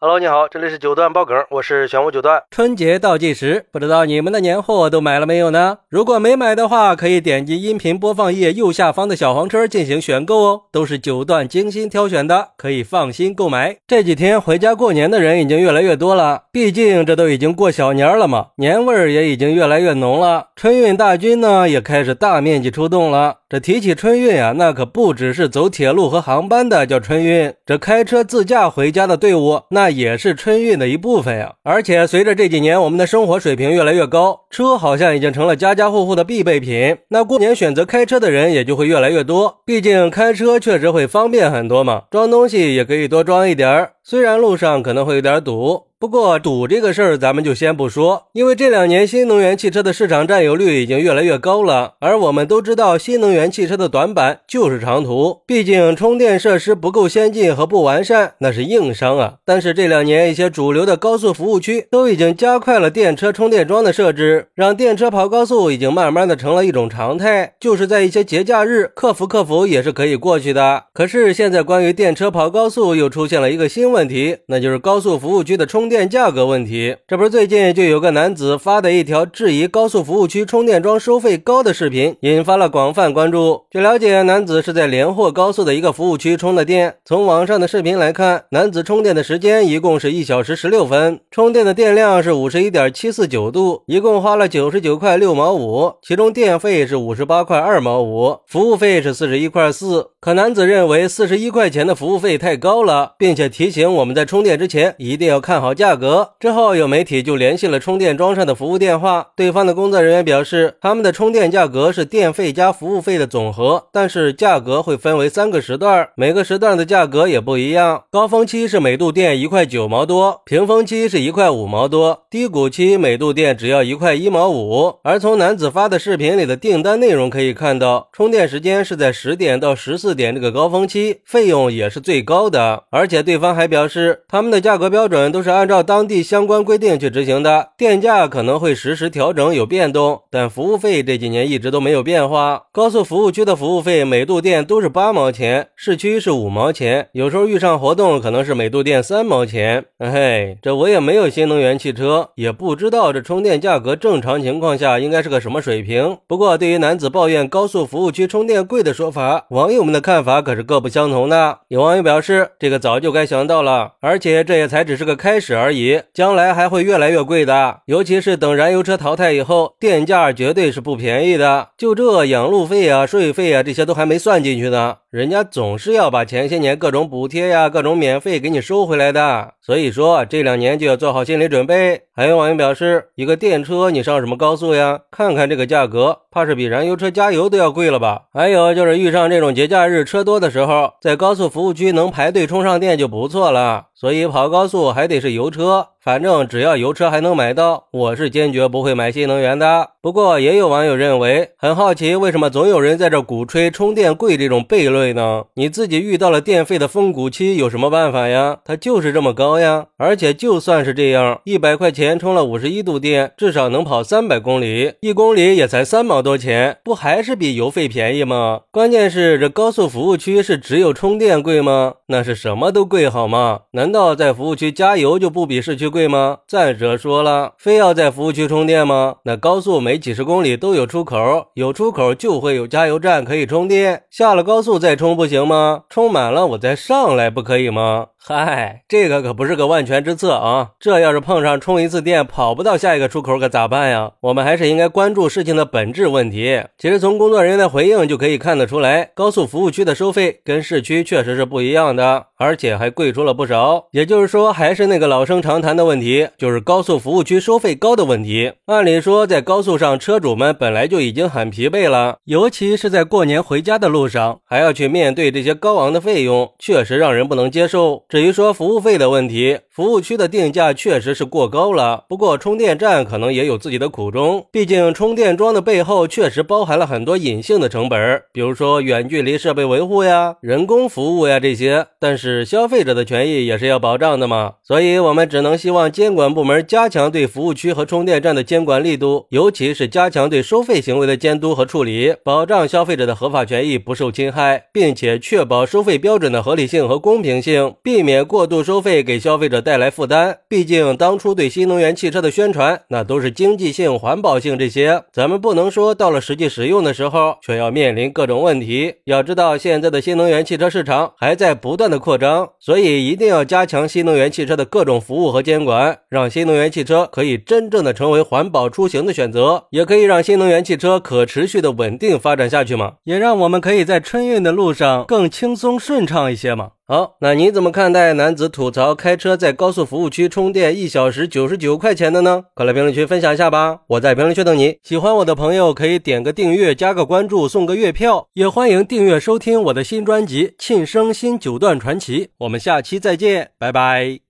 Hello，你好，这里是九段爆梗，我是玄武九段。春节倒计时，不知道你们的年货都买了没有呢？如果没买的话，可以点击音频播放页右下方的小黄车进行选购哦，都是九段精心挑选的，可以放心购买。这几天回家过年的人已经越来越多了，毕竟这都已经过小年了嘛，年味儿也已经越来越浓了。春运大军呢也开始大面积出动了。这提起春运啊，那可不只是走铁路和航班的叫春运，这开车自驾回家的队伍，那也是春运的一部分呀。而且随着这几年我们的生活水平越来越高，车好像已经成了家家户户的必备品，那过年选择开车的人也就会越来越多。毕竟开车确实会方便很多嘛，装东西也可以多装一点儿，虽然路上可能会有点堵。不过堵这个事儿咱们就先不说，因为这两年新能源汽车的市场占有率已经越来越高了，而我们都知道新能源汽车的短板就是长途，毕竟充电设施不够先进和不完善，那是硬伤啊。但是这两年一些主流的高速服务区都已经加快了电车充电桩的设置，让电车跑高速已经慢慢的成了一种常态，就是在一些节假日克服克服也是可以过去的。可是现在关于电车跑高速又出现了一个新问题，那就是高速服务区的充。电价格问题，这不是最近就有个男子发的一条质疑高速服务区充电桩收费高的视频，引发了广泛关注。据了解，男子是在连霍高速的一个服务区充的电。从网上的视频来看，男子充电的时间一共是一小时十六分，充电的电量是五十一点七四九度，一共花了九十九块六毛五，其中电费是五十八块二毛五，服务费是四十一块四。可男子认为四十一块钱的服务费太高了，并且提醒我们在充电之前一定要看好。价格之后，有媒体就联系了充电桩上的服务电话，对方的工作人员表示，他们的充电价格是电费加服务费的总和，但是价格会分为三个时段，每个时段的价格也不一样。高峰期是每度电一块九毛多，平峰期是一块五毛多，低谷期每度电只要一块一毛五。而从男子发的视频里的订单内容可以看到，充电时间是在十点到十四点这个高峰期，费用也是最高的，而且对方还表示，他们的价格标准都是按。照当地相关规定去执行的，电价可能会实时调整有变动，但服务费这几年一直都没有变化。高速服务区的服务费每度电都是八毛钱，市区是五毛钱，有时候遇上活动可能是每度电三毛钱。嘿，这我也没有新能源汽车，也不知道这充电价格正常情况下应该是个什么水平。不过对于男子抱怨高速服务区充电贵的说法，网友们的看法可是各不相同的。有网友表示，这个早就该想到了，而且这也才只是个开始。而已，将来还会越来越贵的，尤其是等燃油车淘汰以后，电价绝对是不便宜的。就这养路费啊、税费啊，这些都还没算进去呢。人家总是要把前些年各种补贴呀、各种免费给你收回来的，所以说这两年就要做好心理准备。还有网友表示，一个电车你上什么高速呀？看看这个价格，怕是比燃油车加油都要贵了吧？还有就是遇上这种节假日车多的时候，在高速服务区能排队充上电就不错了。所以跑高速还得是油车。反正只要油车还能买到，我是坚决不会买新能源的。不过也有网友认为很好奇，为什么总有人在这鼓吹充电贵这种悖论呢？你自己遇到了电费的峰谷期，有什么办法呀？它就是这么高呀！而且就算是这样，一百块钱充了五十一度电，至少能跑三百公里，一公里也才三毛多钱，不还是比油费便宜吗？关键是这高速服务区是只有充电贵吗？那是什么都贵好吗？难道在服务区加油就不比市区贵？对吗？再者说了，非要在服务区充电吗？那高速每几十公里都有出口，有出口就会有加油站可以充电。下了高速再充不行吗？充满了我再上来不可以吗？嗨，这个可不是个万全之策啊！这要是碰上充一次电跑不到下一个出口，可咋办呀？我们还是应该关注事情的本质问题。其实从工作人员的回应就可以看得出来，高速服务区的收费跟市区确实是不一样的，而且还贵出了不少。也就是说，还是那个老生常谈的问题，就是高速服务区收费高的问题。按理说，在高速上，车主们本来就已经很疲惫了，尤其是在过年回家的路上，还要去面对这些高昂的费用，确实让人不能接受。至于说服务费的问题，服务区的定价确实是过高了。不过充电站可能也有自己的苦衷，毕竟充电桩的背后确实包含了很多隐性的成本，比如说远距离设备维护呀、人工服务呀这些。但是消费者的权益也是要保障的嘛，所以我们只能希望监管部门加强对服务区和充电站的监管力度，尤其是加强对收费行为的监督和处理，保障消费者的合法权益不受侵害，并且确保收费标准的合理性和公平性，并。避免过度收费给消费者带来负担。毕竟当初对新能源汽车的宣传，那都是经济性、环保性这些，咱们不能说到了实际使用的时候，却要面临各种问题。要知道，现在的新能源汽车市场还在不断的扩张，所以一定要加强新能源汽车的各种服务和监管，让新能源汽车可以真正的成为环保出行的选择，也可以让新能源汽车可持续的稳定发展下去嘛，也让我们可以在春运的路上更轻松顺畅一些嘛。好，那你怎么看待男子吐槽开车在高速服务区充电一小时九十九块钱的呢？快来评论区分享一下吧！我在评论区等你。喜欢我的朋友可以点个订阅、加个关注、送个月票，也欢迎订阅收听我的新专辑《庆生新九段传奇》。我们下期再见，拜拜。